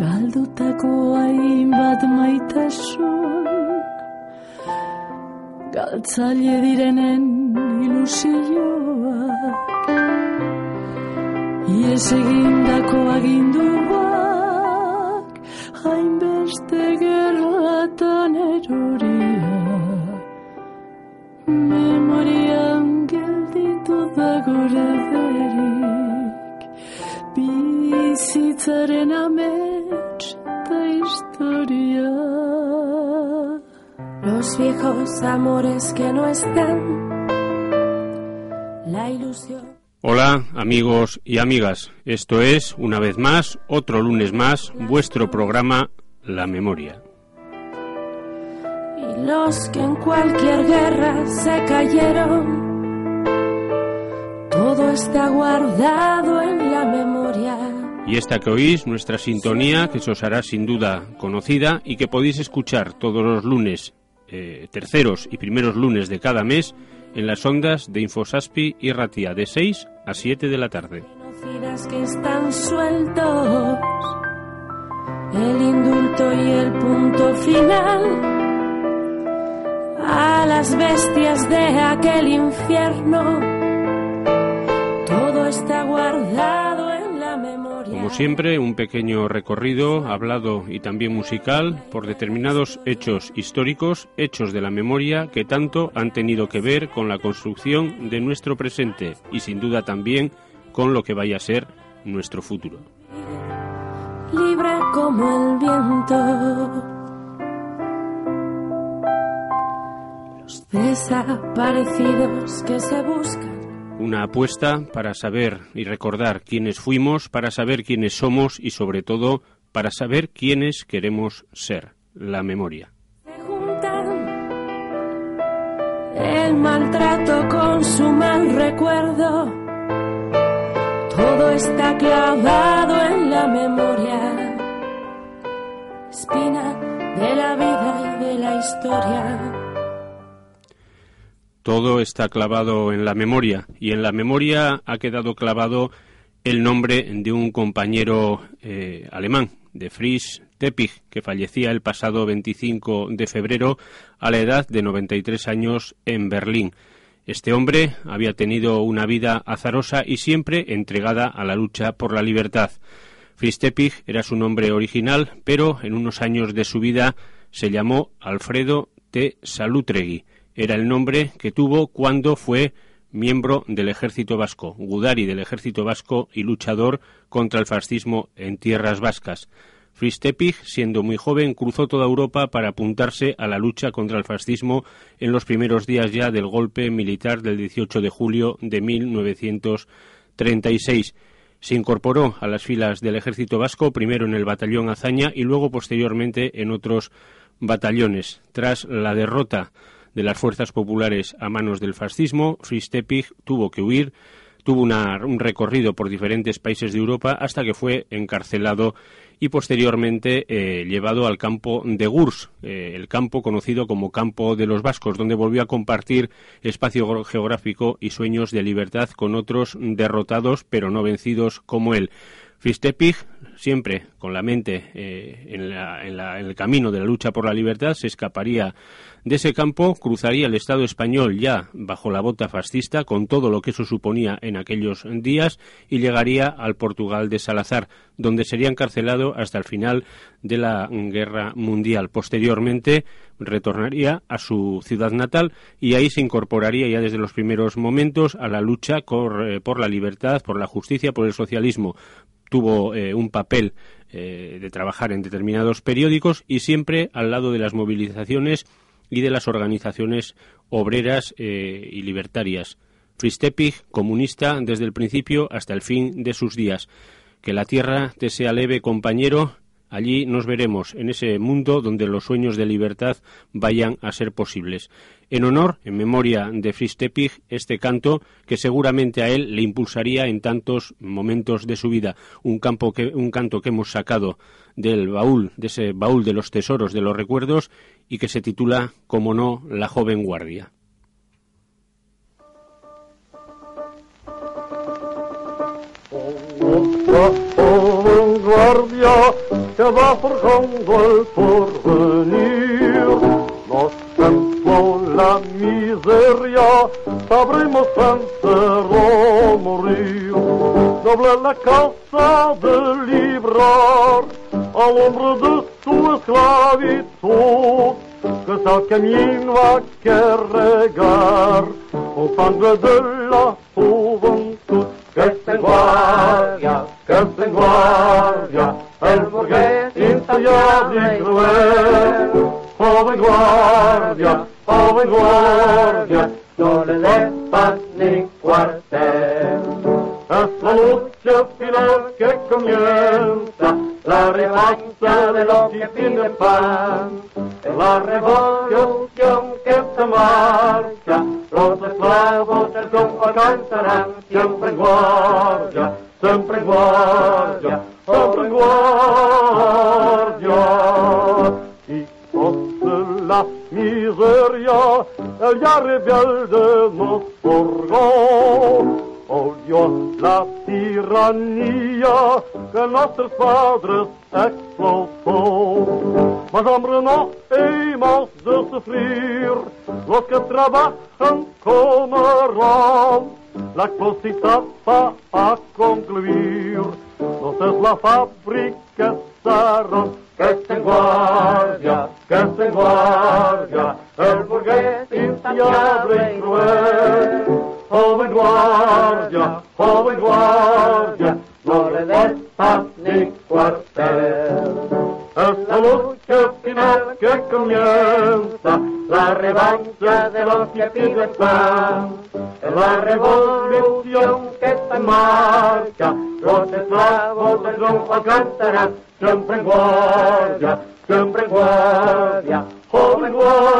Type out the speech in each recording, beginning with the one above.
galdutako hainbat maitasun galtzaile direnen ilusioak Ies egindako aginduak hainbeste gerratan eroria memorian gelditu da gure berik bizitzaren amets Los viejos amores que no están La ilusión Hola amigos y amigas, esto es, una vez más, otro lunes más, vuestro programa La Memoria. Y los que en cualquier guerra se cayeron, todo está guardado en la memoria. Y esta que oís, nuestra sintonía, que se os hará sin duda conocida y que podéis escuchar todos los lunes, eh, terceros y primeros lunes de cada mes, en las ondas de Infosaspi y Ratia de 6 a 7 de la tarde. El indulto y el punto final a las bestias de aquel infierno. Todo está guardado. Como siempre, un pequeño recorrido hablado y también musical por determinados hechos históricos, hechos de la memoria que tanto han tenido que ver con la construcción de nuestro presente y sin duda también con lo que vaya a ser nuestro futuro. libre como el viento. Los desaparecidos que se buscan. Una apuesta para saber y recordar quiénes fuimos, para saber quiénes somos y sobre todo para saber quiénes queremos ser. La memoria. El maltrato con su mal recuerdo. Todo está clavado en la memoria. Espina de la vida y de la historia. Todo está clavado en la memoria y en la memoria ha quedado clavado el nombre de un compañero eh, alemán, de Fritz Teppich, que fallecía el pasado 25 de febrero a la edad de 93 años en Berlín. Este hombre había tenido una vida azarosa y siempre entregada a la lucha por la libertad. Fritz Teppich era su nombre original, pero en unos años de su vida se llamó Alfredo T. Salutregui. Era el nombre que tuvo cuando fue miembro del ejército vasco, Gudari del ejército vasco y luchador contra el fascismo en tierras vascas. Fritz Teppich, siendo muy joven, cruzó toda Europa para apuntarse a la lucha contra el fascismo en los primeros días ya del golpe militar del 18 de julio de 1936. Se incorporó a las filas del ejército vasco, primero en el batallón Azaña y luego posteriormente en otros batallones. Tras la derrota de las fuerzas populares a manos del fascismo, Fritz Teppich tuvo que huir, tuvo un recorrido por diferentes países de Europa hasta que fue encarcelado y posteriormente eh, llevado al campo de Gurs, eh, el campo conocido como Campo de los Vascos, donde volvió a compartir espacio geográfico y sueños de libertad con otros derrotados pero no vencidos como él. Fritz Teppich, siempre con la mente eh, en, la- en la- en el camino de la lucha por la libertad, se escaparía de ese campo, cruzaría el Estado español ya bajo la bota fascista, con todo lo que eso suponía en aquellos días, y llegaría al Portugal de Salazar, donde sería encarcelado hasta el final de la Guerra Mundial. Posteriormente retornaría a su ciudad natal y ahí se incorporaría ya desde los primeros momentos a la lucha cor- eh, por la libertad, por la justicia, por el socialismo. Tuvo eh, un papel eh, de trabajar en determinados periódicos y siempre al lado de las movilizaciones y de las organizaciones obreras eh, y libertarias. Fritz Teppich, comunista desde el principio hasta el fin de sus días. Que la tierra te sea leve, compañero. Allí nos veremos, en ese mundo donde los sueños de libertad vayan a ser posibles. En honor, en memoria de Fritz Teppich, este canto que seguramente a él le impulsaría en tantos momentos de su vida. Un, campo que, un canto que hemos sacado del baúl, de ese baúl de los tesoros de los recuerdos y que se titula, como no, La joven guardia. Guardia que va forjando el porvenir. Nos cantó la miseria, sabremos vencer o morir. Doble la causa de librar al hombre de su esclavitud, que tal camino a que regar con sangre de la juventud. Que esté en guardia, que esté en guardia, el burgués insayable y cruel. Joven guardia, joven guardia, no le des paz ni cuartel. Es la lucha final que comienza, la revancha de los que tienen pan. Es la revolución que se marcha, los esclavos del triunfo cantarán siempre guardia, siempre guardia, siempre en guardia. Hijos de la miseria, el ya rebelde nos forjó. Odió la tiranía que nuestros padres explotó. Mas hombre no hemos de sufrir, los que trabajan comerán. La cosita va a concluir, no es la fábrica cerró. Que esté en guardia, que esté guardia, el burgués insaciable y cruel. Joven guardia, joven guardia, no le des paz ni cuartel. Es la lucha final que comienza, la revancha de los que piden. Es la revolución que está en marcha, los esclavos del triunfo cantarán, siempre en guardia, siempre en guardia, joven guardia.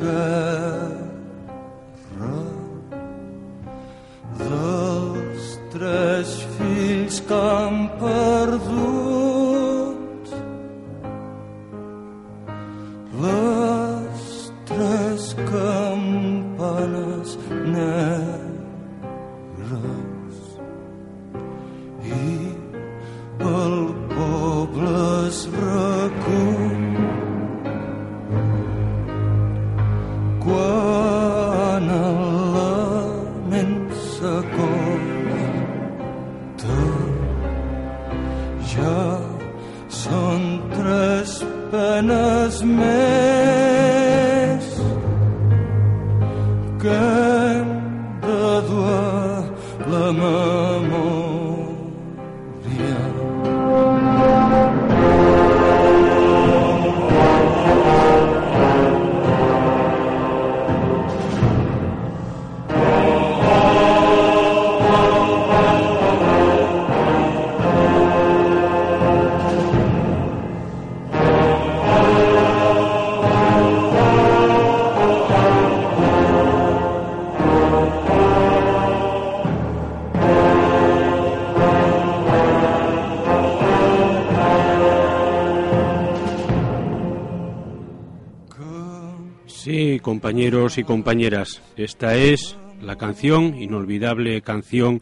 La compañeros y compañeras, esta es la canción, inolvidable canción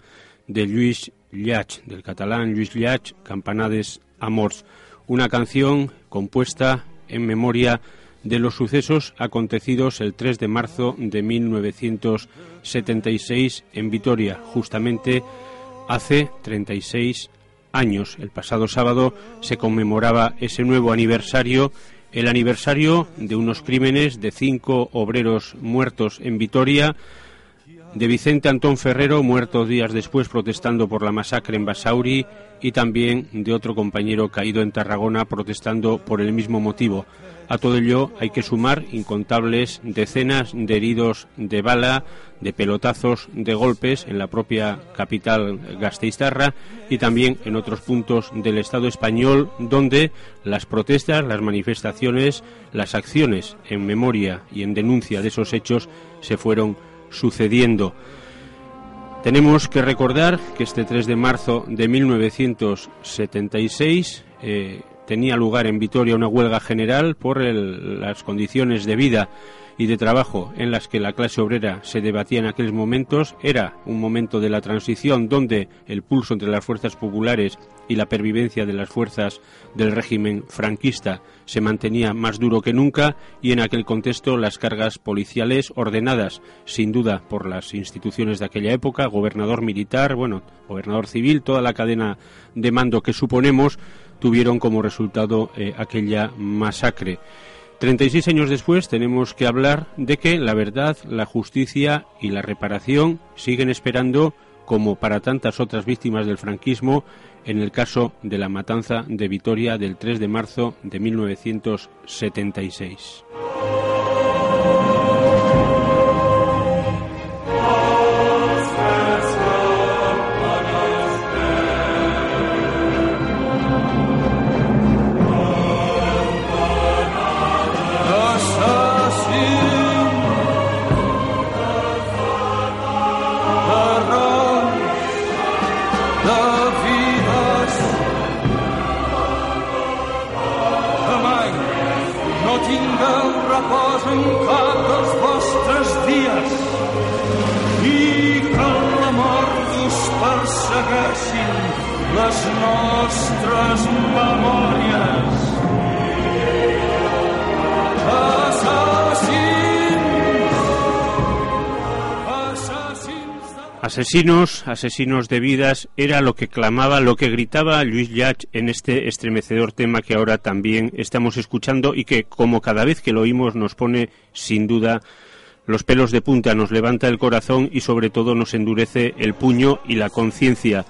de Luis Llach, del catalán Luis Llach, Campanades Amors, una canción compuesta en memoria de los sucesos acontecidos el 3 de marzo de 1976 en Vitoria, justamente hace 36 años. El pasado sábado se conmemoraba ese nuevo aniversario, el aniversario de unos crímenes de cinco obreros muertos en Vitoria, de Vicente Antón Ferrero, muerto días después protestando por la masacre en Basauri, y también de otro compañero caído en Tarragona protestando por el mismo motivo. A todo ello hay que sumar incontables decenas de heridos de bala, de pelotazos, de golpes en la propia capital gasteiztarra y también en otros puntos del Estado español donde las protestas, las manifestaciones, las acciones en memoria y en denuncia de esos hechos se fueron sucediendo. Tenemos que recordar que este 3 de marzo de 1976 eh, tenía lugar en Vitoria una huelga general por las condiciones de vida y de trabajo en las que la clase obrera se debatía en aquellos momentos. Era un momento de la transición donde el pulso entre las fuerzas populares y la pervivencia de las fuerzas del régimen franquista se mantenía más duro que nunca y en aquel contexto las cargas policiales ordenadas sin duda por las instituciones de aquella época, gobernador militar, bueno, gobernador civil, toda la cadena de mando que suponemos tuvieron como resultado eh, aquella masacre. 36 años después tenemos que hablar de que la verdad, la justicia y la reparación siguen esperando, como para tantas otras víctimas del franquismo, en el caso de la matanza de Vitoria del 3 de marzo de 1976. Asesinos, asesinos de vidas, era lo que clamaba, lo que gritaba Luis Llach en este estremecedor tema que ahora también estamos escuchando y que, como cada vez que lo oímos, nos pone sin duda los pelos de punta, nos levanta el corazón y sobre todo nos endurece el puño y la conciencia.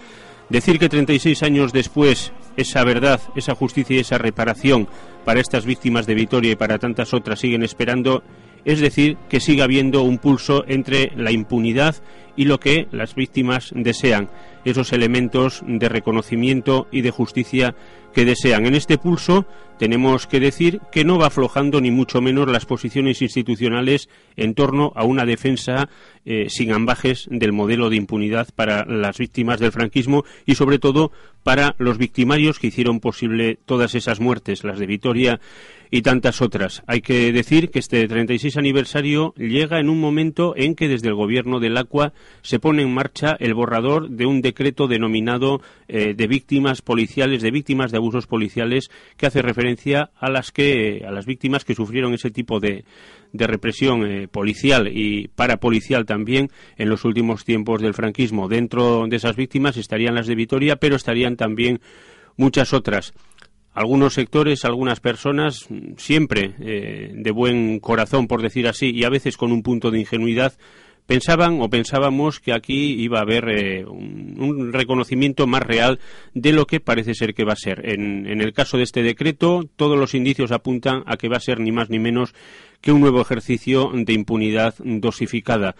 Decir que 36 años después esa verdad, esa justicia y esa reparación para estas víctimas de Vitoria y para tantas otras siguen esperando es decir, que siga habiendo un pulso entre la impunidad y lo que las víctimas desean, esos elementos de reconocimiento y de justicia que desean. En este pulso tenemos que decir que no va aflojando ni mucho menos las posiciones institucionales en torno a una defensa eh, sin ambajes del modelo de impunidad para las víctimas del franquismo y sobre todo para los victimarios que hicieron posible todas esas muertes, las de Vitoria y tantas otras. Hay que decir que este 36 aniversario llega en un momento en que desde el gobierno del Acua se pone en marcha el borrador de un decreto denominado eh, de víctimas policiales, de víctimas de abusos policiales, que hace referencia a las que a las víctimas que sufrieron ese tipo de, de represión eh, policial y parapolicial también en los últimos tiempos del franquismo. Dentro de esas víctimas estarían las de Vitoria, pero estarían también muchas otras algunos sectores, algunas personas, siempre eh, de buen corazón, por decir así, y a veces con un punto de ingenuidad, pensaban o pensábamos que aquí iba a haber eh, un, reconocimiento más real de lo que parece ser que va a ser. En, en, el caso de este decreto, todos los indicios apuntan a que va a ser ni más ni menos que un nuevo ejercicio de impunidad dosificada.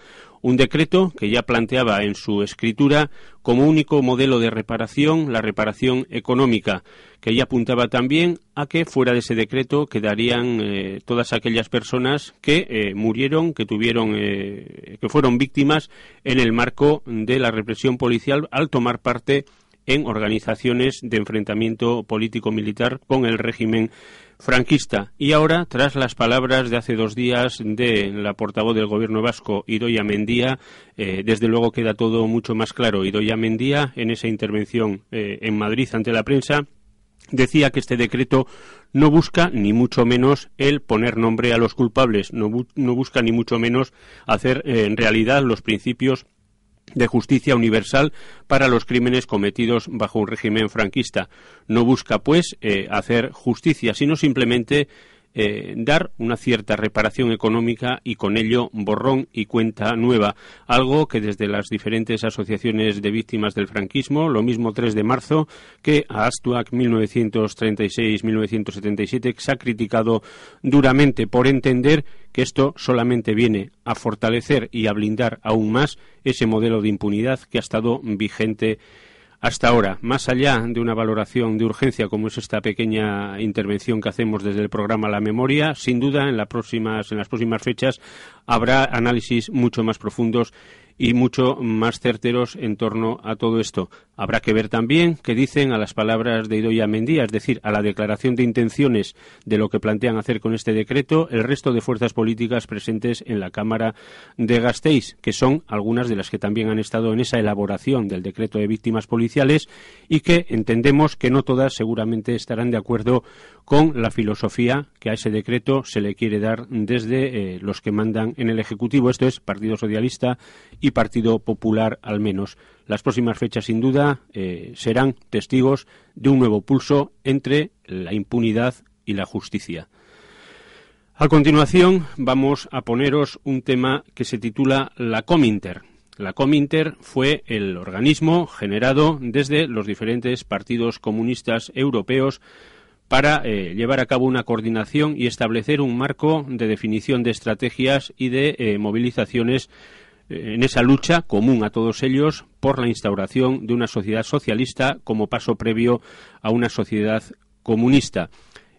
Un decreto que ya planteaba en su escritura como único modelo de reparación la reparación económica, que ya apuntaba también a que fuera de ese decreto quedarían eh, todas aquellas personas que eh, murieron, que tuvieron, eh, que fueron víctimas en el marco de la represión policial al tomar parte en organizaciones de enfrentamiento político-militar con el régimen franquista. Y ahora, tras las palabras de hace dos días de la portavoz del gobierno vasco, Idoia Mendía, eh, desde luego queda todo mucho más claro. Idoia Mendía, en esa intervención eh, en Madrid ante la prensa, decía que este decreto no busca ni mucho menos el poner nombre a los culpables, no, busca ni mucho menos hacer eh, en realidad los principios de justicia universal para los crímenes cometidos bajo un régimen franquista. No busca, pues, eh, hacer justicia, sino simplemente eh, dar una cierta reparación económica y con ello borrón y cuenta nueva, algo que desde las diferentes asociaciones de víctimas del franquismo, lo mismo 3 de marzo que a Astuac 1936-1977, se ha criticado duramente por entender que esto solamente viene a fortalecer y a blindar aún más ese modelo de impunidad que ha estado vigente hasta ahora, más allá de una valoración de urgencia como es esta pequeña intervención que hacemos desde el programa La Memoria, sin duda en, las próximas, fechas habrá análisis mucho más profundos y mucho más certeros en torno a todo esto. Habrá que ver también qué dicen a las palabras de Idoia Mendía, es decir, a la declaración de intenciones de lo que plantean hacer con este decreto el resto de fuerzas políticas presentes en la Cámara de Gasteiz, que son algunas de las que también han estado en esa elaboración del decreto de víctimas policiales y que entendemos que no todas seguramente estarán de acuerdo con la filosofía que a ese decreto se le quiere dar desde eh, los que mandan en el Ejecutivo, esto es Partido Socialista y Partido Popular al menos. Las próximas fechas, sin duda, eh, serán testigos de un nuevo pulso entre la impunidad y la justicia. A continuación, vamos a poneros un tema que se titula la Cominter. La Cominter fue el organismo generado desde los diferentes partidos comunistas europeos para eh, llevar a cabo una coordinación y establecer un marco de definición de estrategias y de eh, movilizaciones en esa lucha común a todos ellos por la instauración de una sociedad socialista como paso previo a una sociedad comunista.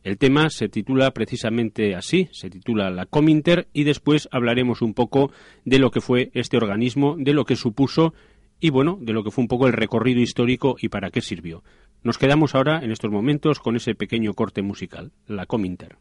El tema se titula precisamente así, se titula la Cominter y después hablaremos un poco de lo que fue este organismo, de lo que supuso y bueno, de lo que fue un poco el recorrido histórico y para qué sirvió. Nos quedamos ahora en estos momentos con ese pequeño corte musical, la Cominter.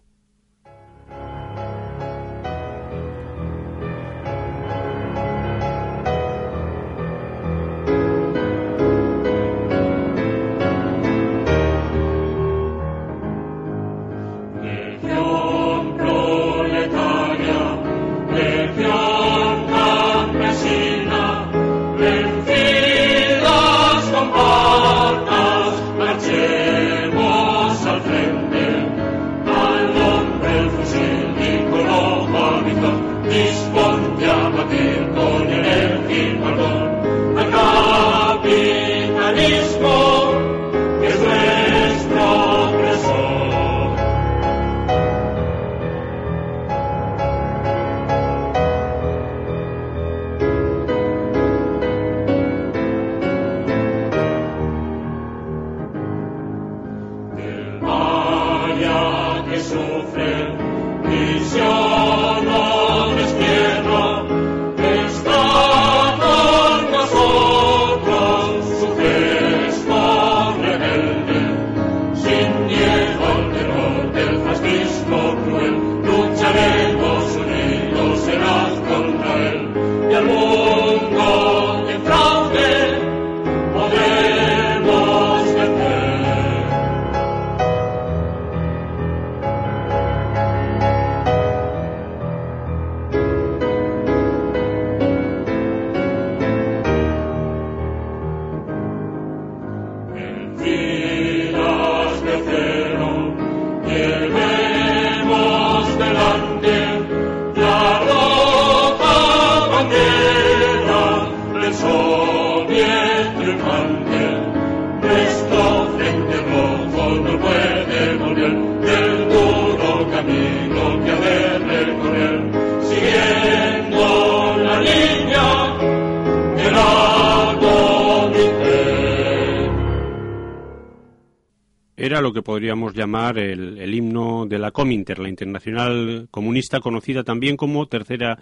Que podríamos llamar el, himno de la Cominter, la internacional comunista conocida también como Tercera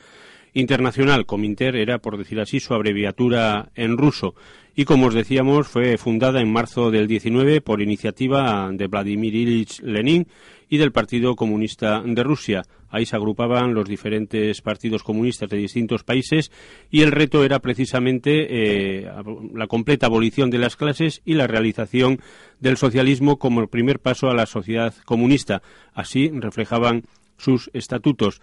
Internacional. Cominter era, por decir así, su abreviatura en ruso. Y como os decíamos, fue fundada en marzo del 19 por iniciativa de Vladimir Ilich Lenin y del Partido Comunista de Rusia. Ahí se agrupaban los diferentes partidos comunistas de distintos países y el reto era precisamente eh, la completa abolición de las clases y la realización del socialismo como primer paso a la sociedad comunista. Así reflejaban sus estatutos.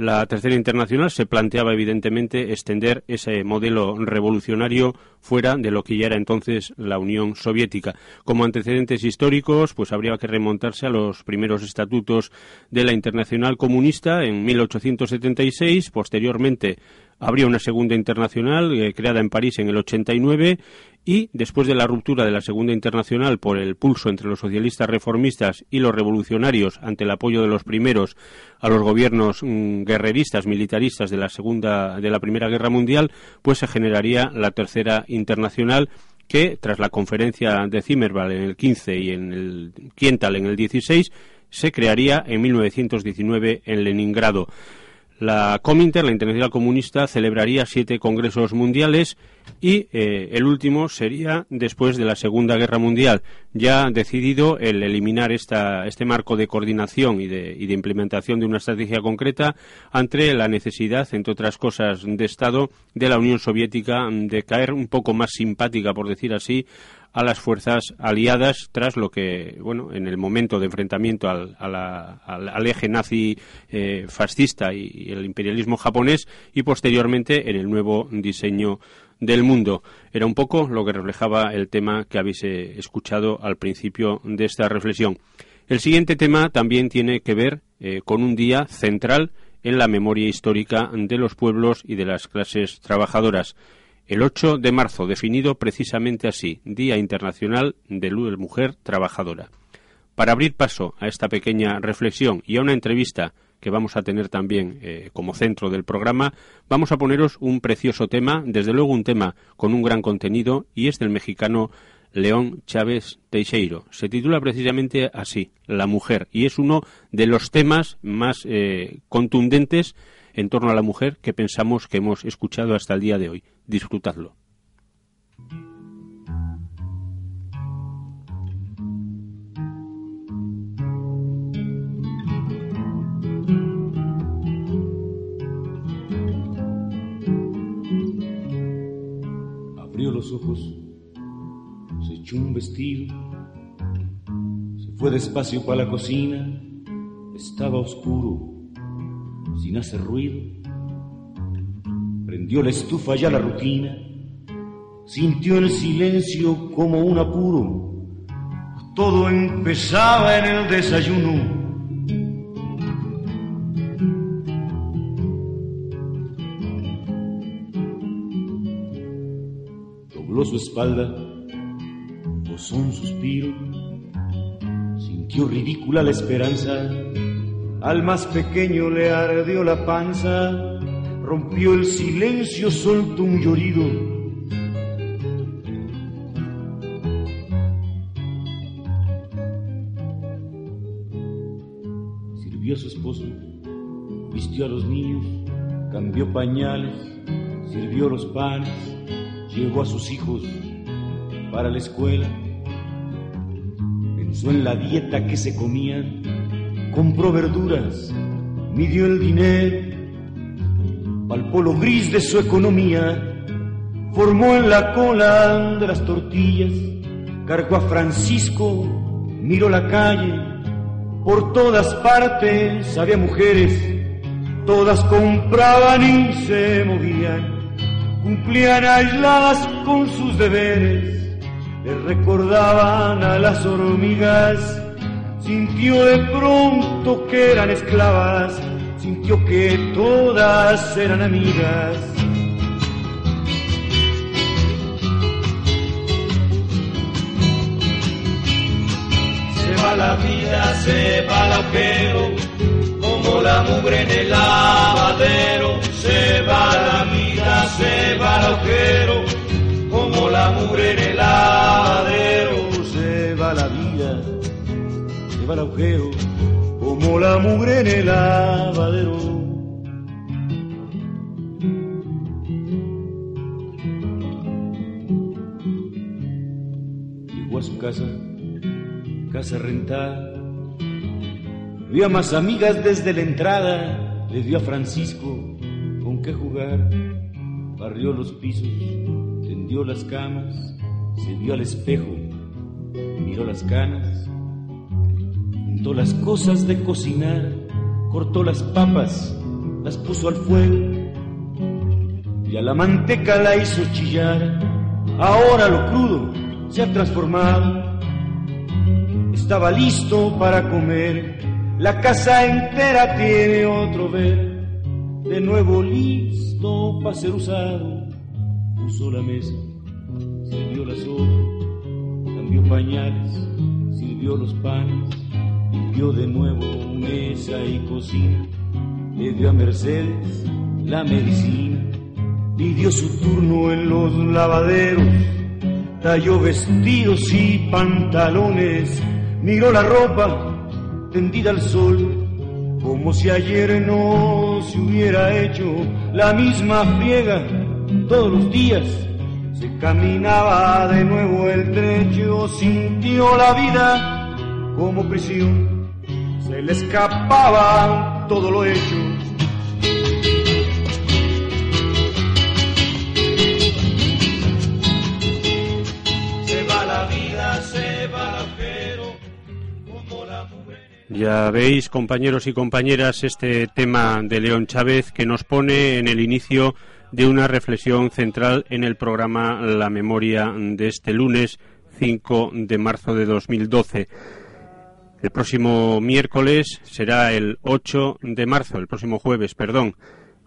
La Tercera Internacional se planteaba evidentemente extender ese modelo revolucionario fuera de lo que ya era entonces la Unión Soviética. Como antecedentes históricos, pues habría que remontarse a los primeros estatutos de la Internacional Comunista en 1876, posteriormente habría una segunda internacional eh, creada en París en el 89 y después de la ruptura de la Segunda Internacional por el pulso entre los socialistas reformistas y los revolucionarios ante el apoyo de los primeros a los gobiernos mm, guerreristas militaristas de la Segunda de la Primera Guerra Mundial, pues se generaría la Tercera Internacional que tras la conferencia de Zimmerwald en el 15 y en el Kiental en el 16 se crearía en 1919 en Leningrado. La Cominter, la Internacional Comunista, celebraría siete congresos mundiales y eh, el último sería después de la Segunda Guerra Mundial. Ya decidido el eliminar esta, este marco de coordinación y de, y de implementación de una estrategia concreta ante la necesidad, entre otras cosas, de Estado de la Unión Soviética de caer un poco más simpática, por decir así, a las fuerzas aliadas tras lo que, bueno, en el momento de enfrentamiento al, al, eje nazi eh, fascista y, el imperialismo japonés y posteriormente en el nuevo diseño del mundo. Era un poco lo que reflejaba el tema que habéis eh, escuchado al principio de esta reflexión. El siguiente tema también tiene que ver eh, con un día central en la memoria histórica de los pueblos y de las clases trabajadoras. El 8 de marzo, definido precisamente así, Día Internacional de la Mujer Trabajadora. Para abrir paso a esta pequeña reflexión y a una entrevista que vamos a tener también eh, como centro del programa, vamos a poneros un precioso tema, desde luego un tema con un gran contenido, y es del mexicano León Chávez Teixeiro. Se titula precisamente así, La mujer, y es uno de los temas más eh, contundentes en torno a la mujer que pensamos que hemos escuchado hasta el día de hoy. Disfrutadlo. Abrió los ojos, se echó un vestido, se fue despacio para la cocina, estaba oscuro sin hacer ruido. Prendió la estufa ya la rutina, sintió el silencio como un apuro. Todo empezaba en el desayuno. Dobló su espalda, posó un suspiro, sintió ridícula la esperanza al más pequeño le ardió la panza, rompió el silencio, soltó un llorido. Sirvió a su esposo, vistió a los niños, cambió pañales, sirvió los panes, llevó a sus hijos para la escuela, pensó en la dieta que se comían compró verduras, midió el dinero, palpó lo gris de su economía, formó en la cola de las tortillas, cargó a Francisco, miró la calle, por todas partes había mujeres, todas compraban y se movían, cumplían aisladas con sus deberes, le recordaban a las hormigas Sintió de pronto que eran esclavas, sintió que todas eran amigas. Se va la vida, se va el agujero, como la mugre en el lavadero. Se va la vida, se va el agujero, como la mugre en el lavadero. Se va la vida al agujero como la mugre en el lavadero. Llegó a su casa, casa rentada. Vio a más amigas desde la entrada, les dio a Francisco con qué jugar. Barrió los pisos, tendió las camas, se vio al espejo, miró las canas juntó las cosas de cocinar, cortó las papas, las puso al fuego y a la manteca la hizo chillar. Ahora lo crudo se ha transformado. Estaba listo para comer. La casa entera tiene otro ver. De nuevo listo para ser usado. Puso la mesa, sirvió la sopa, cambió pañales, sirvió los panes, limpió de nuevo mesa y cocina. Le dio a Mercedes la medicina. Pidió su turno en los lavaderos, talló vestidos y pantalones, miró la ropa tendida al sol, como si ayer no se hubiera hecho la misma friega. Todos los días. Se caminaba de nuevo el trecho, sintió la vida como prisión, se le escapaba todo lo hecho Ya veis, compañeros y compañeras, este tema de León Chávez que nos pone en el inicio de una reflexión central en el programa La Memoria de este lunes 5 de marzo de 2012. El próximo miércoles será el 8 de marzo, el próximo jueves, perdón,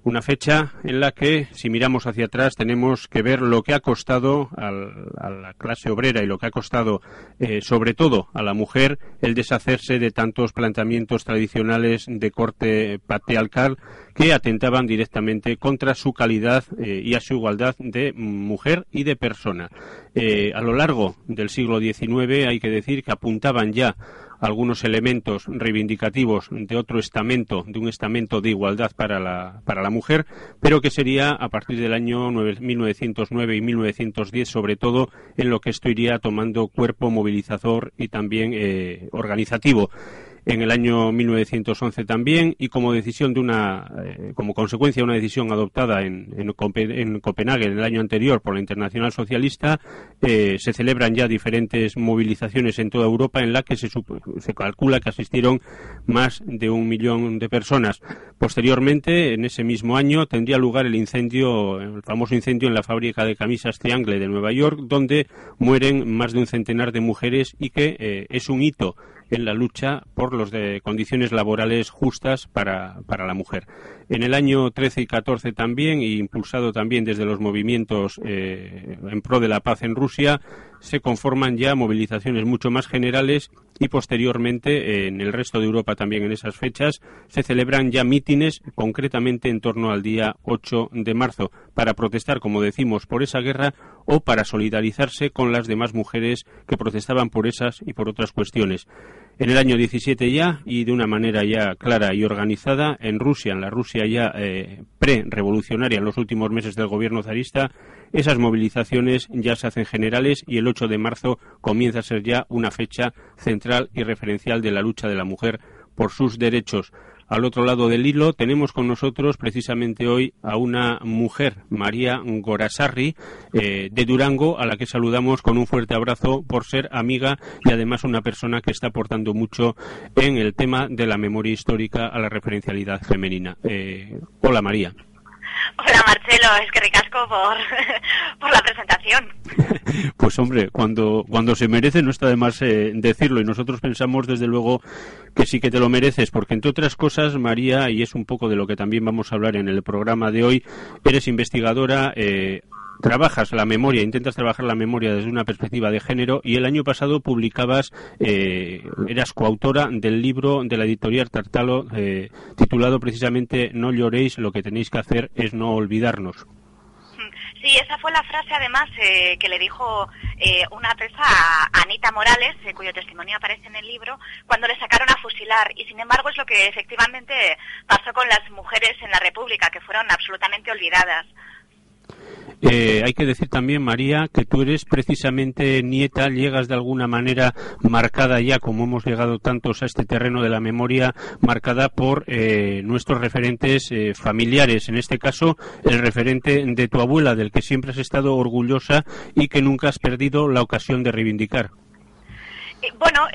una fecha en la que, si miramos hacia atrás, tenemos que ver lo que ha costado a la clase obrera y lo que ha costado, eh, sobre todo, a la mujer el deshacerse de tantos planteamientos tradicionales de corte patriarcal que atentaban directamente contra su calidad eh, y a su igualdad de mujer y de persona. Eh, a lo largo del siglo XIX hay que decir que apuntaban ya algunos elementos reivindicativos de otro estamento, de un estamento de igualdad para la, para la mujer, pero que sería a partir del año 1909 y 1910, sobre todo en lo que esto iría tomando cuerpo movilizador y también eh, organizativo en el año 1911 también y como decisión de una eh, como consecuencia de una decisión adoptada en, en, Copenhague en el año anterior por la Internacional Socialista eh, se celebran ya diferentes movilizaciones en toda Europa en la que se, se calcula que asistieron más de un millón de personas. Posteriormente, en ese mismo año, tendría lugar el incendio, el famoso incendio en la fábrica de camisas Triangle de Nueva York, donde mueren más de un centenar de mujeres y que eh, es un hito en la lucha por las de condiciones laborales justas para, para, la mujer. En el año 13 y 14 también, y impulsado también desde los movimientos eh, en pro de la paz en Rusia, se conforman ya movilizaciones mucho más generales y posteriormente en el resto de Europa también en esas fechas se celebran ya mítines concretamente en torno al día 8 de marzo para protestar, como decimos, por esa guerra o para solidarizarse con las demás mujeres que protestaban por esas y por otras cuestiones. En el año 17 ya, y de una manera ya clara y organizada, en Rusia, en la Rusia ya eh, pre-revolucionaria en los últimos meses del gobierno zarista, esas movilizaciones ya se hacen generales y el 8 de marzo comienza a ser ya una fecha central y referencial de la lucha de la mujer por sus derechos. Al otro lado del hilo tenemos con nosotros precisamente hoy a una mujer, María Gorasarri, eh, de Durango, a la que saludamos con un fuerte abrazo por ser amiga y además una persona que está aportando mucho en el tema de la memoria histórica a la referencialidad femenina. Eh, hola María. Hola Marcelo, es que ricasco por, por la presentación. Pues hombre, cuando, cuando se merece no está de más eh, decirlo y nosotros pensamos desde luego que sí que te lo mereces porque entre otras cosas María, y es un poco de lo que también vamos a hablar en el programa de hoy, eres investigadora eh, trabajas la memoria, intentas trabajar la memoria desde una perspectiva de género y el año pasado publicabas, eh, eras coautora del libro de la editorial Tartalo eh, titulado precisamente No lloréis, lo que tenéis que hacer es no olvidarnos. Sí, esa fue la frase además eh, que le dijo eh, una presa a Anita Morales, eh, cuyo testimonio aparece en el libro, cuando le sacaron a fusilar. Y sin embargo es lo que efectivamente pasó con las mujeres en la República, que fueron absolutamente olvidadas. Eh, hay que decir también, María, que tú eres precisamente nieta, llegas de alguna manera marcada ya, como hemos llegado tantos a este terreno de la memoria, marcada por eh, nuestros referentes eh, familiares. En este caso, el referente de tu abuela, del que siempre has estado orgullosa y que nunca has perdido la ocasión de reivindicar. Eh, bueno,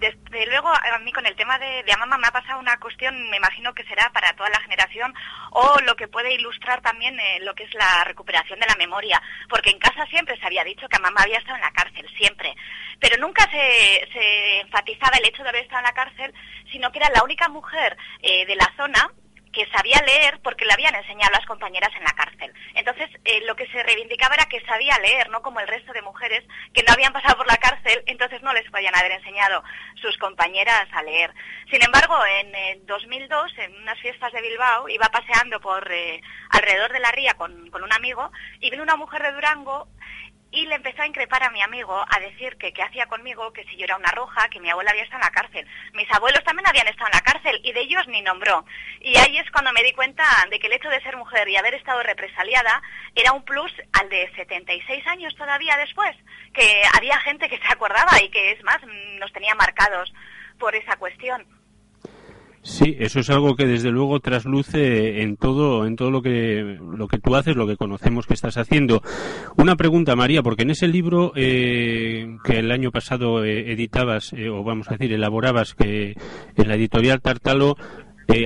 desde luego a mí con el tema de, de Amama me ha pasado una cuestión, me imagino que será para toda la generación, o lo que puede ilustrar también eh, lo que es la recuperación de la memoria, porque en casa siempre se había dicho que Amama había estado en la cárcel, siempre, pero nunca se, enfatizaba el hecho de haber estado en la cárcel, sino que era la única mujer eh, de la zona que sabía leer porque le habían enseñado las compañeras en la cárcel. Entonces, eh, lo que se reivindicaba era que sabía leer, no como el resto de mujeres que no habían pasado por la cárcel, entonces no les podían haber enseñado sus compañeras a leer. Sin embargo, en 2002, en unas fiestas de Bilbao, iba paseando por eh, alrededor de la ría con, con un amigo y vino una mujer de Durango y le empezó a increpar a mi amigo, a decir que qué hacía conmigo, que si yo era una roja, que mi abuela había estado en la cárcel. Mis abuelos también habían estado en la cárcel y de ellos ni nombró. Y ahí es cuando me di cuenta de que el hecho de ser mujer y haber estado represaliada era un plus al de 76 años todavía después, que había gente que se acordaba y que es más, nos tenía marcados por esa cuestión. Sí, eso es algo que desde luego trasluce en todo, en todo lo que lo que tú haces, lo que conocemos que estás haciendo. Una pregunta, María, porque en ese libro eh, que el año pasado eh, editabas eh, o vamos a decir elaborabas, que en la editorial Tartalo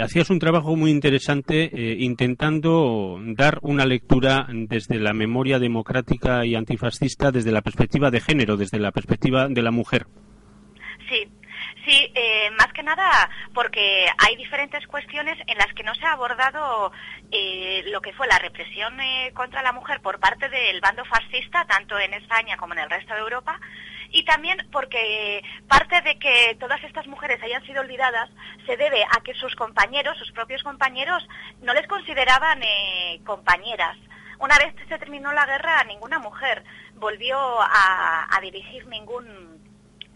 hacías un trabajo muy interesante intentando dar una lectura desde la memoria democrática y antifascista, desde la perspectiva de género, desde la perspectiva de la mujer. Sí, Sí, eh, más que nada porque hay diferentes cuestiones en las que no se ha abordado eh, lo que fue la represión eh, contra la mujer por parte del bando fascista, tanto en España como en el resto de Europa, y también porque parte de que todas estas mujeres hayan sido olvidadas se debe a que sus compañeros, sus propios compañeros, no les consideraban compañeras. Una vez se terminó la guerra, ninguna mujer volvió a dirigir ningún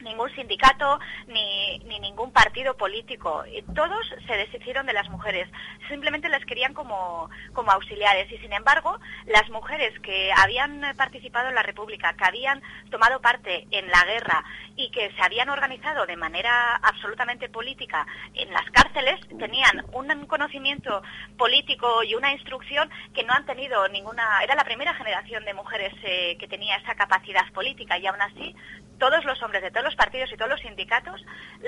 ningún sindicato ni, ni ningún partido político. Todos se deshicieron de las mujeres. Simplemente las querían como, como auxiliares. Y sin embargo, las mujeres que habían participado en la República, que habían tomado parte en la guerra y que se habían organizado de manera absolutamente política en las cárceles, tenían un conocimiento político y una instrucción que no han tenido ninguna. Era la primera generación de mujeres eh, que tenía esa capacidad política y aún así todos los hombres de todos los partidos y todos los sindicatos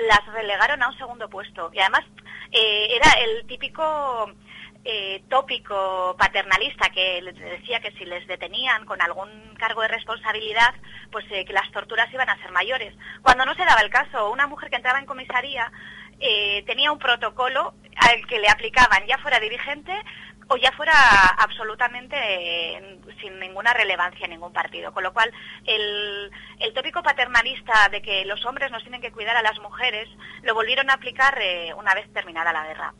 las relegaron a un segundo puesto. Y además eh, era el típico eh, tópico paternalista que les decía que si les detenían con algún cargo de responsabilidad, pues eh, que las torturas iban a ser mayores. Cuando no se daba el caso, una mujer que entraba en comisaría tenía un protocolo al que le aplicaban, ya fuera dirigente, o ya fuera absolutamente eh, sin ninguna relevancia en ningún partido. Con lo cual, el, el, tópico paternalista de que los hombres nos tienen que cuidar a las mujeres lo volvieron a aplicar eh, una vez terminada la guerra.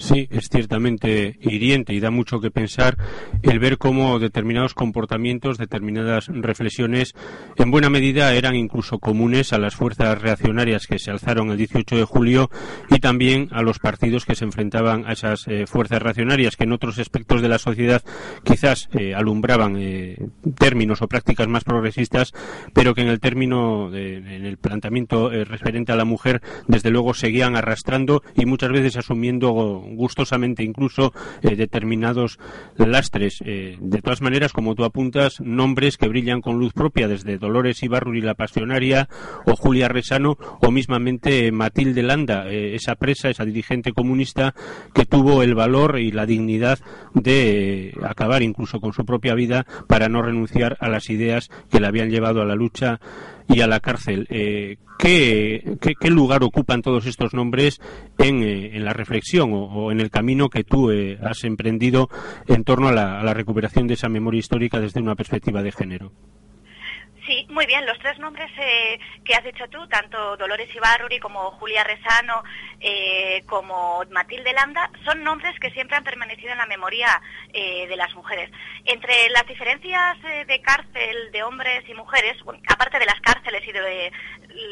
Sí, es ciertamente hiriente y da mucho que pensar el ver cómo determinados comportamientos, determinadas reflexiones, en buena medida eran incluso comunes a las fuerzas reaccionarias que se alzaron el 18 de julio y también a los partidos que se enfrentaban a esas eh, fuerzas reaccionarias que en otros aspectos de la sociedad quizás eh, alumbraban eh, términos o prácticas más progresistas, pero que en el término, en el planteamiento referente a la mujer, desde luego seguían arrastrando y muchas veces asumiendo gustosamente incluso eh, determinados lastres. Eh, de todas maneras, como tú apuntas, nombres que brillan con luz propia, desde Dolores Ibarruri la Pasionaria o Julia Resano o mismamente Matilde Landa, eh, esa presa, esa dirigente comunista que tuvo el valor y la dignidad de acabar incluso con su propia vida para no renunciar a las ideas que le habían llevado a la lucha y a la cárcel. Eh, ¿qué, lugar ocupan todos estos nombres en, eh, la reflexión o, en el camino que tú eh, has emprendido en torno a la recuperación de esa memoria histórica desde una perspectiva de género? Sí, muy bien. Los tres nombres eh, que has dicho tú, tanto Dolores Ibarruri como Julia Resano, eh, como Matilde Landa, son nombres que siempre han permanecido en la memoria eh, de las mujeres. Entre las diferencias de cárcel de hombres y mujeres, aparte de las cárceles y de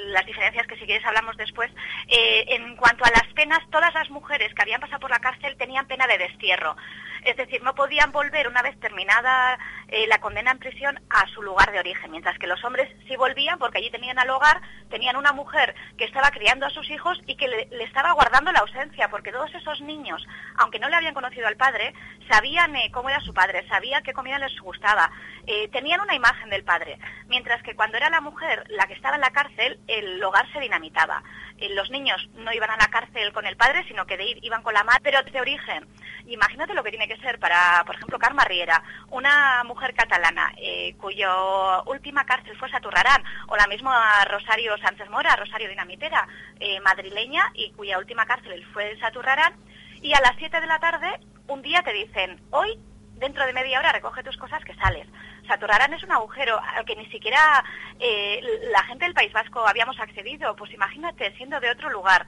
las diferencias que si quieres hablamos después, en cuanto a las penas, todas las mujeres que habían pasado por la cárcel tenían pena de destierro. Es decir, no podían volver una vez terminada eh, la condena en prisión a su lugar de origen, mientras que los hombres sí volvían porque allí tenían al hogar, tenían una mujer que estaba criando a sus hijos y que le, estaba guardando la ausencia, porque todos esos niños, aunque no le habían conocido al padre, sabían eh, cómo era su padre, sabían qué comida les gustaba, eh, tenían una imagen del padre, mientras que cuando era la mujer la que estaba en la cárcel, el hogar se dinamitaba. Los niños no iban a la cárcel con el padre, sino que iban con la madre, pero de origen. Imagínate lo que tiene que ser para, por ejemplo, Carma Riera, una mujer catalana eh, cuyo última cárcel fue Saturrarán, o la misma Rosario Sánchez Mora, Rosario Dinamitera, eh, madrileña, y cuya última cárcel fue Saturrarán, y a las 7 de la tarde un día te dicen, hoy, dentro de media hora, recoge tus cosas que sales. Saturrarán es un agujero al que ni siquiera eh, la gente del País Vasco habíamos accedido. Pues imagínate, siendo de otro lugar,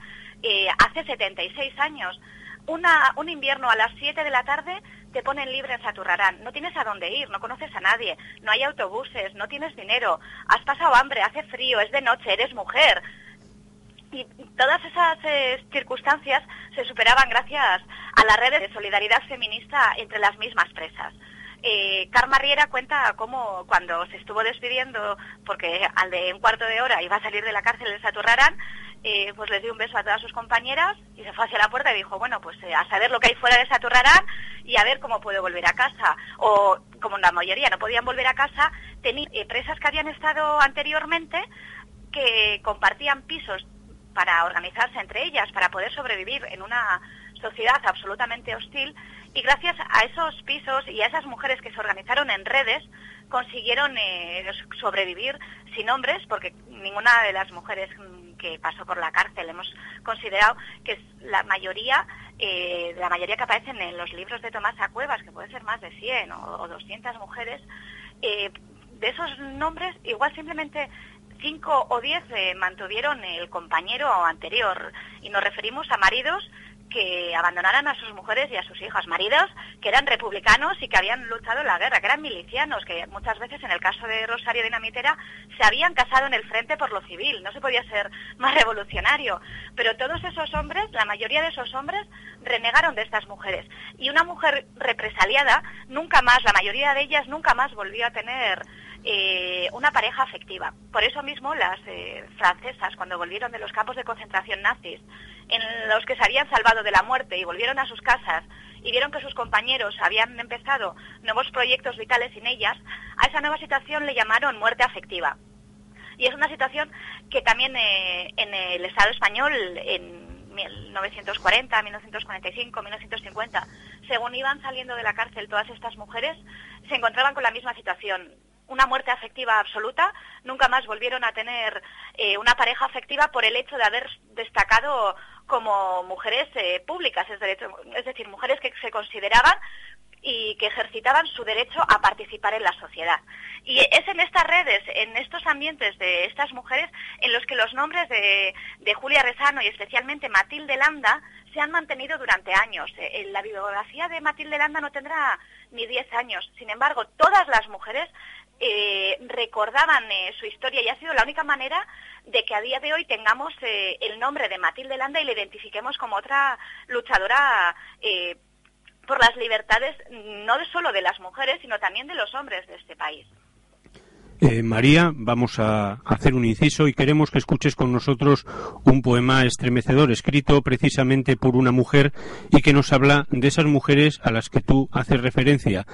hace 76 años, un invierno a las 7 de la tarde te ponen libre en Saturrarán. No tienes a dónde ir, no conoces a nadie, no hay autobuses, no tienes dinero, has pasado hambre, hace frío, es de noche, eres mujer. Y todas esas eh, circunstancias se superaban gracias a las redes de solidaridad feminista entre las mismas presas. Eh, Riera cuenta cómo cuando se estuvo despidiendo, porque al de un cuarto de hora iba a salir de la cárcel de Saturrarán, eh, pues les dio un beso a todas sus compañeras y se fue hacia la puerta y dijo, bueno, pues eh, a saber lo que hay fuera de Saturrarán y a ver cómo puedo volver a casa. O, como la mayoría no podían volver a casa, tenía eh, presas que habían estado anteriormente que compartían pisos para organizarse entre ellas, para poder sobrevivir en una sociedad absolutamente hostil y gracias a esos pisos y a esas mujeres que se organizaron en redes consiguieron sobrevivir sin hombres porque ninguna de las mujeres que pasó por la cárcel. Hemos considerado que es la mayoría, eh, la mayoría que aparecen en los libros de Tomás Cuevas, que puede ser más de 100 o, 200 mujeres, eh, de esos nombres igual simplemente 5 o 10 eh, mantuvieron el compañero anterior y nos referimos a maridos que abandonaran a sus mujeres y a sus hijas, maridos que eran republicanos y que habían luchado en la guerra, que eran milicianos, que muchas veces en el caso de Rosario Dinamitera se habían casado en el frente por lo civil, no se podía ser más revolucionario. Pero todos esos hombres, la mayoría de esos hombres, renegaron de estas mujeres. Y una mujer represaliada nunca más, la mayoría de ellas nunca más volvió a tener eh, una pareja afectiva. Por eso mismo las eh, francesas, cuando volvieron de los campos de concentración nazis, en los que se habían salvado de la muerte y volvieron a sus casas y vieron que sus compañeros habían empezado nuevos proyectos vitales sin ellas, a esa nueva situación le llamaron muerte afectiva. Y es una situación que también eh, en el Estado español, en 1940, 1945, 1950, según iban saliendo de la cárcel todas estas mujeres, se encontraban con la misma situación una muerte afectiva absoluta, nunca más volvieron a tener eh, una pareja afectiva por el hecho de haber destacado como mujeres eh, públicas, es, decir, mujeres que se consideraban y que ejercitaban su derecho a participar en la sociedad. Y es en estas redes, en estos ambientes de estas mujeres, en los que los nombres de, de Julia Rezano y especialmente Matilde Landa se han mantenido durante años. Eh, la bibliografía de Matilde Landa no tendrá ni 10 años. Sin embargo, todas las mujeres eh, recordaban eh, su historia y ha sido la única manera de que a día de hoy tengamos eh, el nombre de Matilde Landa y le identifiquemos como otra luchadora por las libertades no solo de las mujeres, sino también de los hombres de este país. María, vamos a hacer un inciso y queremos que escuches con nosotros un poema estremecedor escrito precisamente por una mujer y que nos habla de esas mujeres a las que tú haces referencia.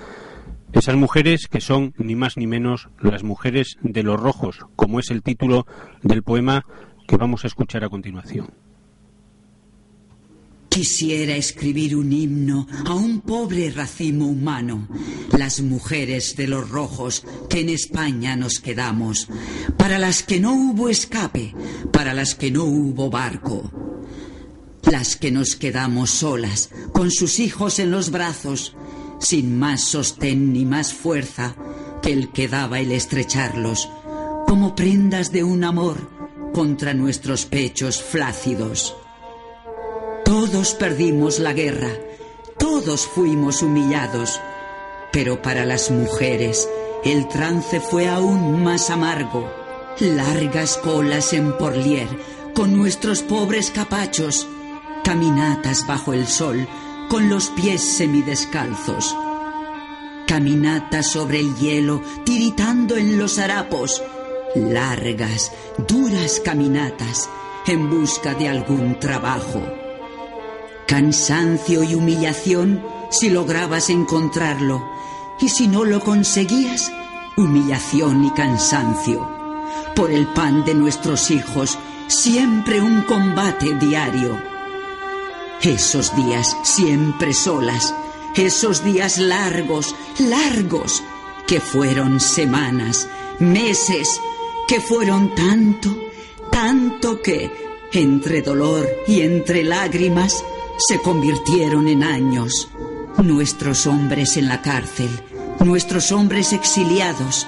Esas mujeres que son ni más ni menos las mujeres de los rojos, como es el título del poema que vamos a escuchar a continuación. Quisiera escribir un himno a un pobre racimo humano, las mujeres de los rojos que en España nos quedamos, para las que no hubo escape, para las que no hubo barco, las que nos quedamos solas, con sus hijos en los brazos, sin más sostén ni más fuerza que el que daba el estrecharlos, como prendas de un amor contra nuestros pechos flácidos. Todos perdimos la guerra, todos fuimos humillados, pero para las mujeres el trance fue aún más amargo. Largas colas en Porlier, con nuestros pobres capachos, caminatas bajo el sol, con los pies semidescalzos. Caminata sobre el hielo, tiritando en los harapos. Largas, duras caminatas en busca de algún trabajo. Cansancio y humillación si lograbas encontrarlo, y si no lo conseguías, humillación y cansancio. Por el pan de nuestros hijos, siempre un combate diario. Esos días siempre solas, esos días largos, largos, que fueron semanas, meses, que fueron tanto, tanto que, entre dolor y entre lágrimas, se convirtieron en años. Nuestros hombres en la cárcel, nuestros hombres exiliados,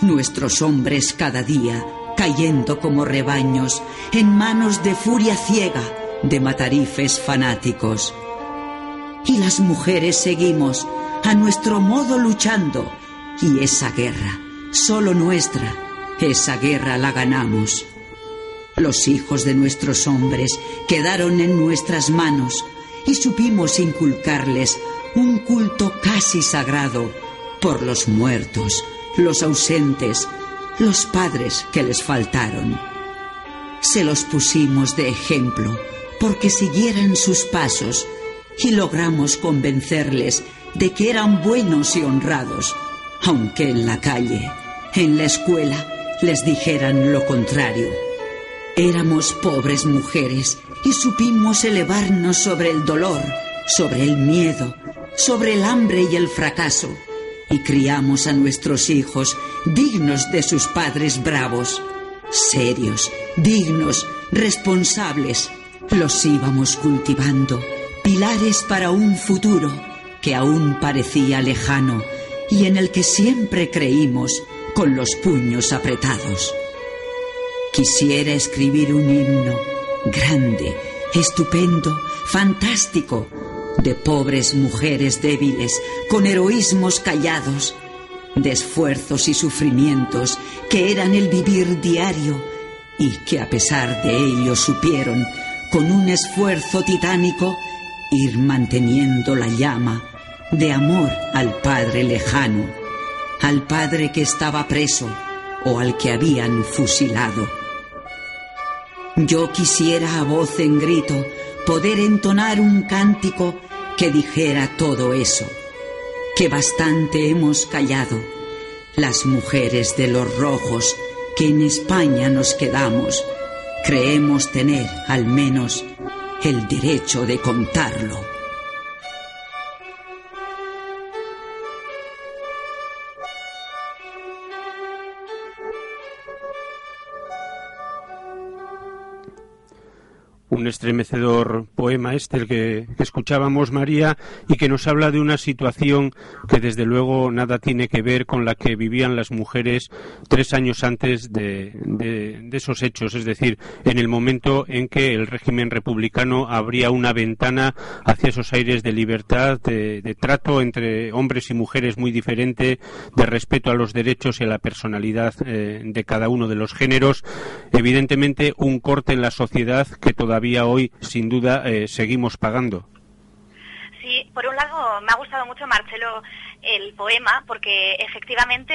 nuestros hombres cada día cayendo como rebaños en manos de furia ciega de matarifes fanáticos. Y las mujeres seguimos a nuestro modo luchando y esa guerra, solo nuestra, esa guerra la ganamos. Los hijos de nuestros hombres quedaron en nuestras manos y supimos inculcarles un culto casi sagrado por los muertos, los ausentes, los padres que les faltaron. Se los pusimos de ejemplo porque siguieran sus pasos y logramos convencerles de que eran buenos y honrados, aunque en la calle, en la escuela, les dijeran lo contrario. Éramos pobres mujeres y supimos elevarnos sobre el dolor, sobre el miedo, sobre el hambre y el fracaso, y criamos a nuestros hijos dignos de sus padres bravos, serios, dignos, responsables. Los íbamos cultivando, pilares para un futuro que aún parecía lejano y en el que siempre creímos con los puños apretados. Quisiera escribir un himno grande, estupendo, fantástico, de pobres mujeres débiles, con heroísmos callados, de esfuerzos y sufrimientos que eran el vivir diario y que a pesar de ello supieron, con un esfuerzo titánico, ir manteniendo la llama de amor al Padre lejano, al Padre que estaba preso o al que habían fusilado. Yo quisiera a voz en grito poder entonar un cántico que dijera todo eso, que bastante hemos callado, las mujeres de los rojos que en España nos quedamos, creemos tener al menos el derecho de contarlo. Un estremecedor poema este el que, escuchábamos María y que nos habla de una situación que desde luego nada tiene que ver con la que vivían las mujeres tres años antes de, esos hechos, es decir, en el momento en que el régimen republicano abría una ventana hacia esos aires de libertad, de, trato entre hombres y mujeres muy diferente, de respeto a los derechos y a la personalidad eh, de cada uno de los géneros, evidentemente un corte en la sociedad que todavía hoy, sin duda, eh, seguimos pagando. Sí, por un lado me ha gustado mucho, Marcelo, el poema, porque efectivamente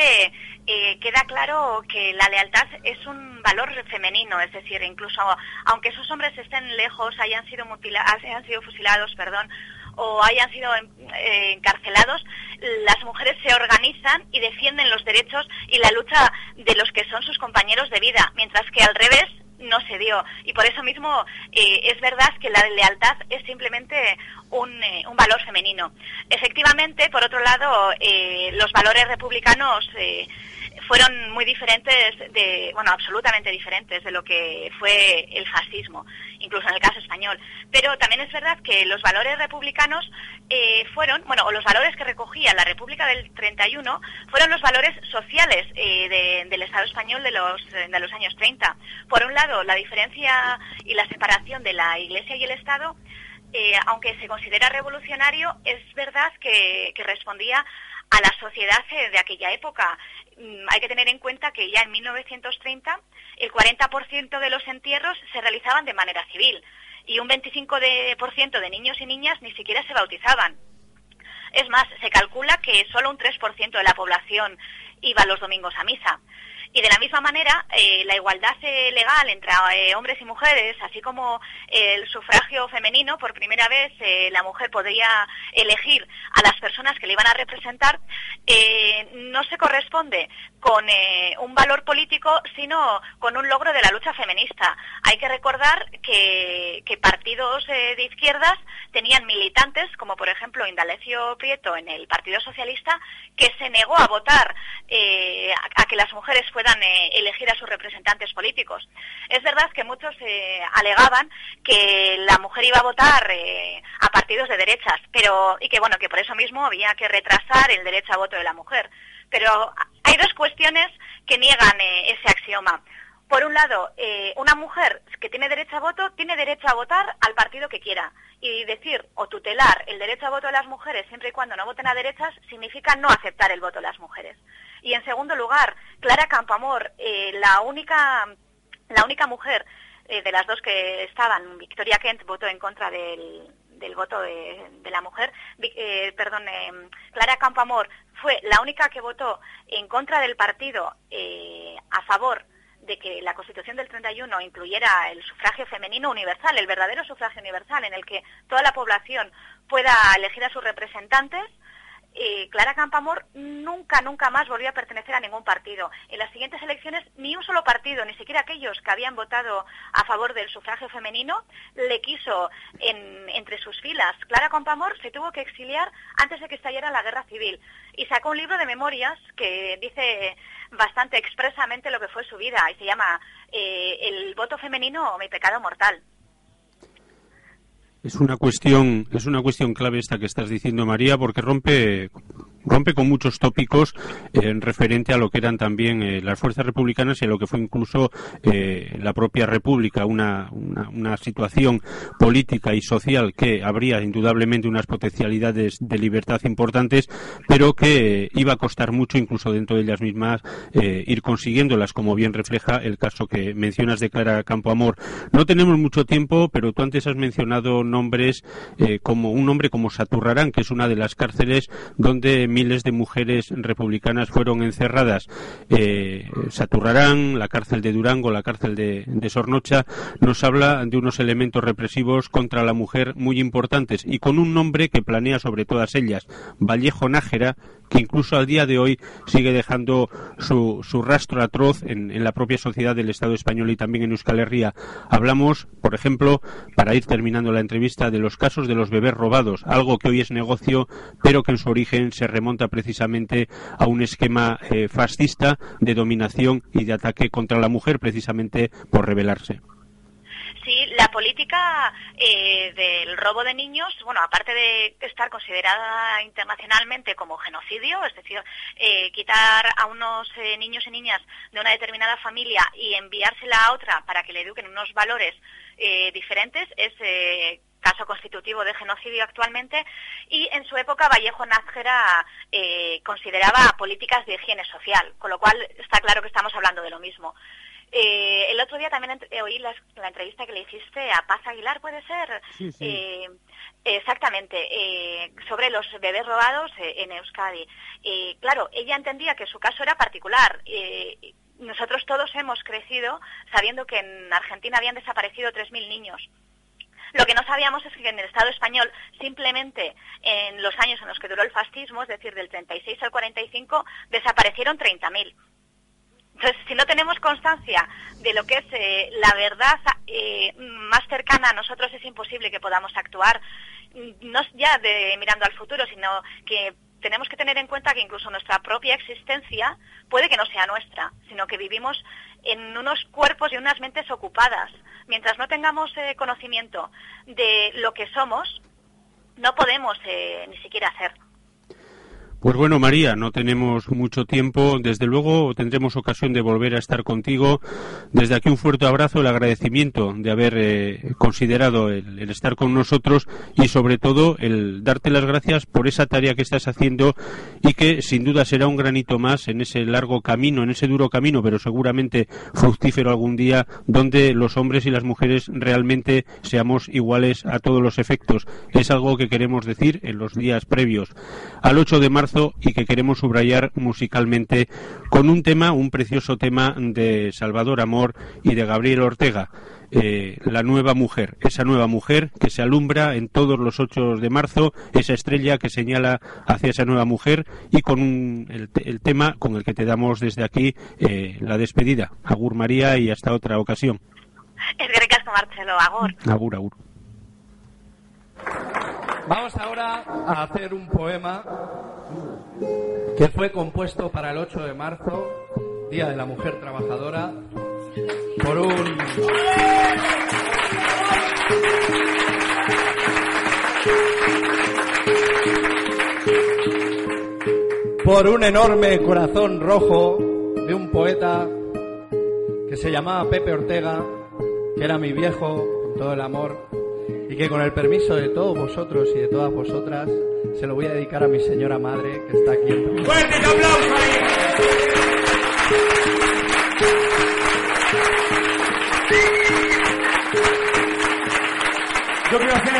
eh, queda claro que la lealtad es un valor femenino, es decir, incluso aunque esos hombres estén lejos, hayan sido, hayan sido fusilados, perdón, o hayan sido eh, encarcelados, las mujeres se organizan y defienden los derechos y la lucha de los que son sus compañeros de vida, mientras que al revés no se dio. Y por eso mismo eh, es verdad que la lealtad es simplemente un, eh, un valor femenino. Efectivamente, por otro lado, eh, los valores republicanos fueron muy diferentes, de, bueno, absolutamente diferentes de lo que fue el fascismo, incluso en el caso español. Pero también es verdad que los valores republicanos eh, fueron, bueno, o los valores que recogía la República del 31 fueron los valores sociales eh, del Estado español de los, de los años 30. Por un lado, la diferencia y la separación de la Iglesia y el Estado, eh, aunque se considera revolucionario, es verdad que, que respondía a la sociedad de aquella época. Mm, hay que tener en cuenta que ya en 1930 el 40% de los entierros se realizaban de manera civil y un 25% de niños y niñas ni siquiera se bautizaban. Es más, se calcula que solo un 3% de la población iba los domingos a misa. Y de la misma manera, eh, la igualdad eh, legal entre eh, hombres y mujeres, así como el sufragio femenino, por primera vez la mujer podría elegir a las personas que le iban a representar, no se corresponde con un valor político, sino con un logro de la lucha feminista. Hay que recordar que, partidos de izquierdas tenían militantes, como por ejemplo Indalecio Prieto en el Partido Socialista, que se negó a votar a que las mujeres fueran eh, elegir a sus representantes políticos. Es verdad que muchos eh, alegaban que la mujer iba a votar eh, a partidos de derechas, pero y que bueno que por eso mismo había que retrasar el derecho a voto de la mujer. Pero hay dos cuestiones que niegan ese axioma. Por un lado, una mujer que tiene derecho a voto tiene derecho a votar al partido que quiera. Y decir o tutelar el derecho a voto de las mujeres siempre y cuando no voten a derechas significa no aceptar el voto de las mujeres. Y en segundo lugar, Clara Campoamor, eh, la única la única mujer eh, de las dos que estaban, Victoria Kent votó en contra del, voto de, la mujer, eh, perdón, Clara Campoamor fue la única que votó en contra del partido a favor de que la Constitución del 31 incluyera el sufragio femenino universal, el verdadero sufragio universal, en el que toda la población pueda elegir a sus representantes eh, Clara Campamor nunca, nunca más volvió a pertenecer a ningún partido. En las siguientes elecciones, ni un solo partido, ni siquiera aquellos que habían votado a favor del sufragio femenino, le quiso entre sus filas. Clara Campamor se tuvo que exiliar antes de que estallara la guerra civil y sacó un libro de memorias que dice bastante expresamente lo que fue su vida y se llama eh, El voto femenino o mi pecado mortal. Es una cuestión, es una cuestión clave esta que estás diciendo María, porque rompe rompe con muchos tópicos en referente a lo que eran también eh, las fuerzas republicanas y a lo que fue incluso eh, la propia república, una, una, situación política y social que habría indudablemente unas potencialidades de libertad importantes, pero que iba a costar mucho incluso dentro de ellas mismas eh, ir consiguiéndolas, como bien refleja el caso que mencionas de Clara Campoamor. No tenemos mucho tiempo, pero tú antes has mencionado nombres como un nombre como Saturrarán, que es una de las cárceles donde miles de mujeres republicanas fueron encerradas. Eh, Saturrarán, la cárcel de Durango, la cárcel de, Sornocha, nos habla de unos elementos represivos contra la mujer muy importantes y con un nombre que planea sobre todas ellas, Vallejo Nájera, que incluso al día de hoy sigue dejando su, su rastro atroz en, en, la propia sociedad del Estado español y también en Euskal Herria. Hablamos, por ejemplo, para ir terminando la entrevista, de los casos de los bebés robados, algo que hoy es negocio, pero que en su origen se remonta precisamente a un esquema eh, fascista de dominación y de ataque contra la mujer, precisamente por rebelarse. Sí, la política eh, del robo de niños, bueno, aparte de estar considerada internacionalmente como genocidio, es decir, eh, quitar a unos niños y niñas de una determinada familia y enviársela a otra para que le eduquen unos valores diferentes, es caso constitutivo de genocidio actualmente, y en su época Vallejo Nájera consideraba políticas de higiene social, con lo cual está claro que estamos hablando de lo mismo. Eh, el otro día también oí la, entrevista que le hiciste a Paz Aguilar, ¿puede ser? Eh, exactamente, eh, sobre los bebés robados en Euskadi. claro, ella entendía que su caso era particular. nosotros todos hemos crecido sabiendo que en Argentina habían desaparecido 3.000 niños. Lo que no sabíamos es que en el Estado español, simplemente en los años en los que duró el fascismo, es decir, del 36 al 45, desaparecieron 30.000. Entonces, si no tenemos constancia de lo que es eh, la verdad eh, más cercana a nosotros, es imposible que podamos actuar, mm, no ya mirando al futuro, sino que tenemos que tener en cuenta que incluso nuestra propia existencia puede que no sea nuestra, sino que vivimos en unos cuerpos y unas mentes ocupadas. Mientras no tengamos eh, conocimiento de lo que somos, no podemos ni siquiera hacer. Pues bueno, María, no tenemos mucho tiempo. Desde luego tendremos ocasión de volver a estar contigo. Desde aquí un fuerte abrazo, el agradecimiento de haber eh, considerado el, estar con nosotros y sobre todo el darte las gracias por esa tarea que estás haciendo y que sin duda será un granito más en ese largo camino, en ese duro camino, pero seguramente fructífero algún día, donde los hombres y las mujeres realmente seamos iguales a todos los efectos. Es algo que queremos decir en los días previos al 8 de marzo y que queremos subrayar musicalmente con un tema, un precioso tema de Salvador Amor y de Gabriel Ortega. Eh, la nueva mujer, esa nueva mujer que se alumbra en todos los 8 de marzo, esa estrella que señala hacia esa nueva mujer y con el, tema con el que te damos desde aquí eh, la despedida. Agur María y hasta otra ocasión. Es Marcelo, agur. Agur, agur. Vamos ahora a hacer un poema que fue compuesto para el 8 de marzo, Día de la Mujer Trabajadora, por un... por un enorme corazón rojo de un poeta que se llamaba Pepe Ortega, que era mi viejo, con todo el amor, y que con el permiso de todos vosotros y de todas vosotras se lo voy a dedicar a mi señora madre que está aquí. En... ¡Fuerte aplausos! Yo quiero hacer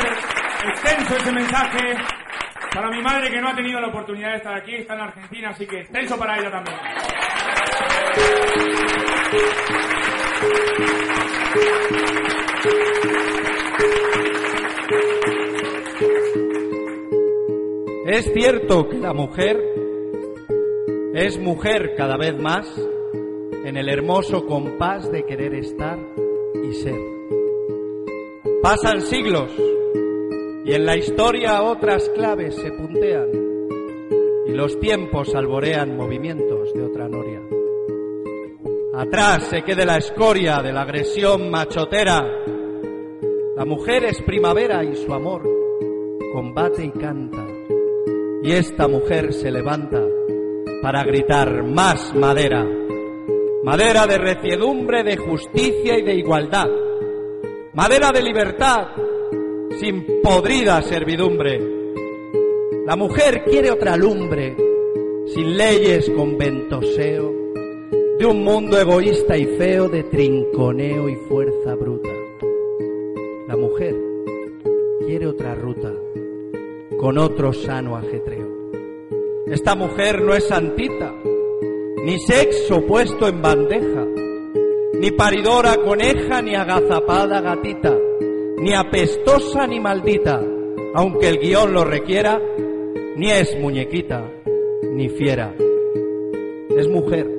extenso ese mensaje para mi madre que no ha tenido la oportunidad de estar aquí, está en Argentina, así que extenso para ella también. Es cierto que la mujer es mujer cada vez más en el hermoso compás de querer estar y ser. Pasan siglos y en la historia otras claves se puntean y los tiempos alborean movimientos de otra noria. Atrás se quede la escoria de la agresión machotera. La mujer es primavera y su amor combate y canta y esta mujer se levanta para gritar más madera, madera de reciedumbre, de justicia y de igualdad, madera de libertad sin podrida servidumbre. La mujer quiere otra lumbre, sin leyes con ventoseo, de un mundo egoísta y feo de trinconeo y fuerza bruta. La mujer quiere otra ruta con otro sano ajetreo. Esta mujer no es santita, ni sexo puesto en bandeja, ni paridora coneja, ni agazapada gatita, ni apestosa ni maldita, aunque el guion lo requiera, ni es muñequita, ni fiera. Es mujer,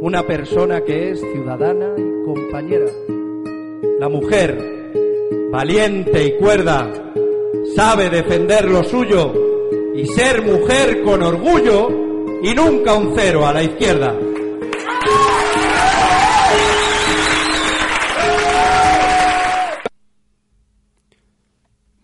una persona que es ciudadana y compañera. La mujer, valiente y cuerda, sabe defender lo suyo y ser mujer con orgullo y nunca un cero a la izquierda.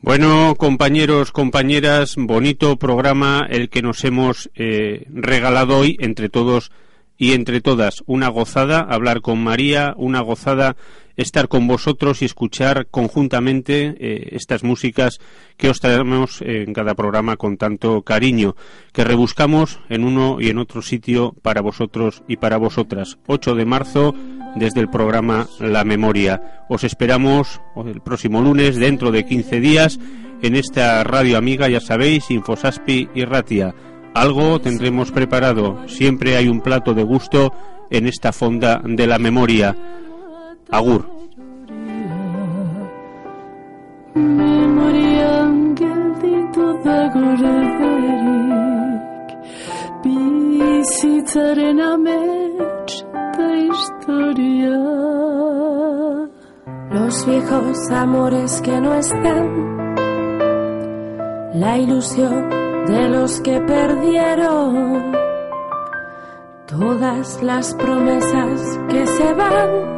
Bueno, compañeros, compañeras, bonito programa el que nos hemos eh, regalado hoy entre todos y entre todas. Una gozada hablar con María, una gozada estar con vosotros y escuchar conjuntamente eh, estas músicas que os traemos en cada programa con tanto cariño, que rebuscamos en uno y en otro sitio para vosotros y para vosotras. 8 de marzo desde el programa La Memoria. Os esperamos el próximo lunes, dentro de 15 días, en esta radio amiga, ya sabéis, Infosaspi y Ratia. Algo tendremos preparado. Siempre hay un plato de gusto en esta fonda de la memoria. Agur. Los viejos amores que no están. La ilusión de los que perdieron. Todas las promesas que se van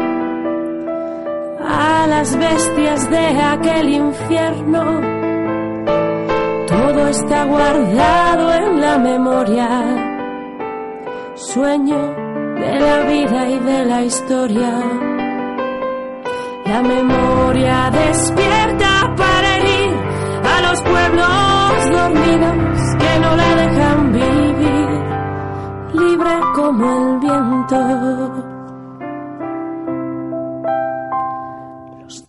las bestias de aquel infierno todo está guardado en la memoria. Sueño de la vida y de la historia. La memoria despierta para herir a los pueblos dormidos que no la dejan vivir, libre como el viento.